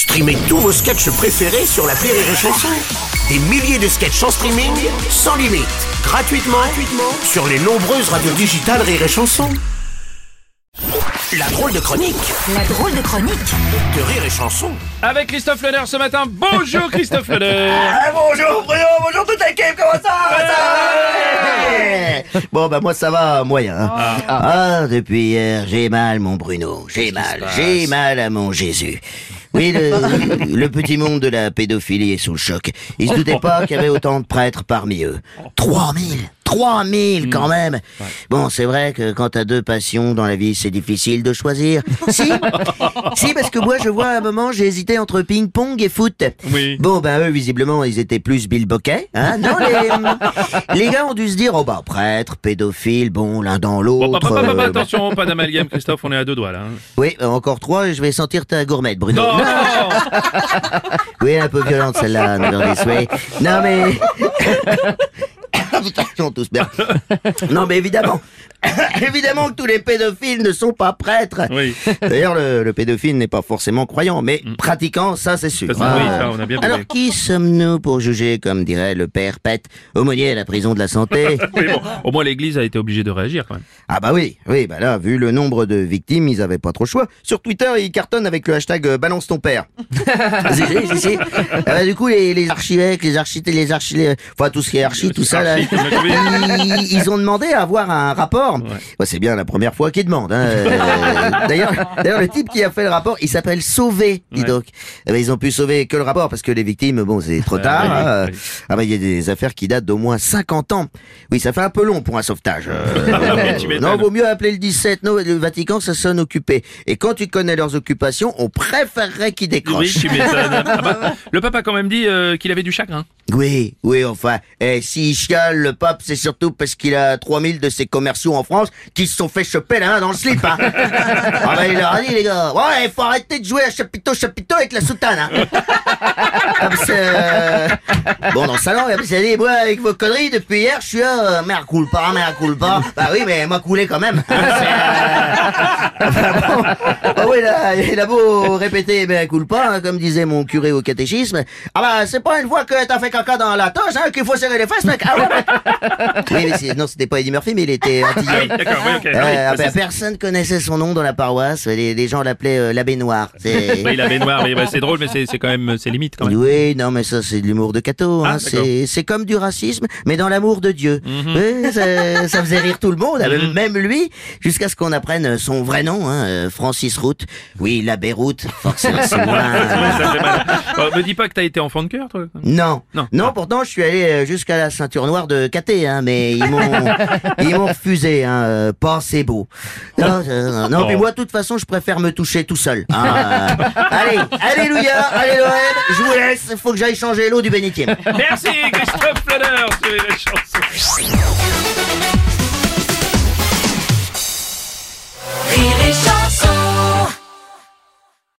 Streamez tous vos sketchs préférés sur la Rire et Chanson. Des milliers de sketchs en streaming, sans limite, gratuitement, gratuitement sur les nombreuses radios digitales Rire et Chanson. La drôle de chronique La drôle de chronique de Rire et Chanson. Avec Christophe Leder ce matin. Bonjour Christophe Leder. Ah, bonjour Bruno, bonjour toute l'équipe, comment ça va, ça va? Bon bah moi ça va moyen. hein. Ah, depuis hier j'ai mal mon Bruno, j'ai mal, j'ai mal à mon Jésus. Oui, le, petit monde de la pédophilie est sous le choc. Ils se doutaient pas qu'il y avait autant de prêtres parmi eux. 3000 3000 quand même Bon, c'est vrai que quand t'as deux passions dans la vie, c'est difficile de choisir. Si Si, parce que moi, je vois à un moment, j'ai hésité entre ping-pong et foot. Oui. Bon, ben eux, visiblement, ils étaient plus Bill Bokeh. Hein non, les, les gars ont dû se dire, oh bah, prêtre, pédophile, bon, l'un dans Bon, l'autre. pa- euh, attention, pas d'amalgame Christophe, on est à deux doigts là. hein. oui, euh, encore trois, et je vais sentir ta gourmette, Bruno. Non, non, Oui, un peu violente celle-là. Non mais... Ils sont tous bien. Non mais évidemment, évidemment que tous les pédophiles ne sont pas prêtres. Oui. D'ailleurs, le, le pédophile n'est pas forcément croyant, mais pratiquant, ça c'est sûr. Ça, oui, ça, on a bien Alors qui sommes-nous pour juger, comme dirait le père Pet, aumônier à la prison de la santé Oui, bon, au moins l'église a été obligée de réagir quand même. Ah bah oui, oui, bah là, vu le nombre de victimes, ils avaient pas trop le choix. Sur Twitter, ils cartonnent avec le hashtag euh, balance ton père. si, si, si, si. Ah bah, du coup, les, les archivèques, les architectes, les archi, les- enfin tout ce qui est archi, tout ça là, ils ont demandé à avoir un rapport. Ouais, c'est bien la première fois qu'ils demandent. Hein. Euh, D'ailleurs, d'ailleurs, le type qui a fait le rapport, il s'appelle Sauvé, dis Ouais. donc. Eh ben, ils ont pu sauver que le rapport parce que les victimes, bon, c'est trop tard. oui, hein. oui. Ah bah il y a des affaires qui datent d'au moins 50 ans. Oui, ça fait un peu long pour un sauvetage. Euh, Ah non, vaut mieux appeler le 17. Non, le Vatican, ça sonne occupé. Et quand tu connais leurs occupations, on préférerait qu'ils Oui, décrochent. tu m'étonnes. Ah bah, le pape a quand même dit euh, qu'il avait du chagrin. Oui, oui, enfin, eh, s'il chiale, le pape, c'est surtout parce qu'il a 3000 de ses commerciaux en France qui se sont fait choper la main dans le slip, hein. ah bah, il leur a dit, les gars, ouais, il faut arrêter de jouer à chapiteau, chapiteau avec la soutane, hein. Parce euh, Bon, dans le salon, il a dit, moi, avec vos conneries, depuis hier, je suis euh, merde, coule pas, merde, coule pas. Bah oui, mais moi, coulé quand même. Hein, enfin, bon. Bah oui, là, il a beau répéter, mais coule pas, hein, comme disait mon curé au catéchisme. Ah bah, c'est pas une fois que t'as fait caca dans la toche, hein, qu'il faut serrer les fesses, mec. Ah ouais. Oui, mais non, c'était pas Eddie Murphy, mais il était Ah oui, d'accord, oui, ok. Euh, Ah oui, ah bah, personne connaissait son nom dans la paroisse. Les, les gens l'appelaient euh, l'abbé noir. Oui, la baignoire, oui, bah, c'est drôle, mais c'est quand même, c'est limite quand même. oui, non, mais ça, c'est de l'humour de Cato. Ah, Hein. d'accord. c'est, comme du racisme, mais dans l'amour de Dieu. Mhm. Oui, ça, ça faisait rire tout le monde, même- même lui, jusqu'à ce qu'on apprenne son vrai nom, hein, euh, Francis Route. Oui, l'abbé Route, forcément, c'est. Bon, me dis pas que t'as été enfant de cœur, toi. Non. Non. non, Ah. pourtant je suis allé euh, jusqu'à la ceinture noire de Caté, hein, mais ils m'ont ils m'ont refusé, hein, euh, pas assez beau. Non, euh, non, Bon. puis moi de toute façon je préfère me toucher tout seul. hein, allez, alléluia, allez l'OM, je vous laisse, faut que j'aille changer l'eau du bénitier. Merci Christophe Leder sur les chansons.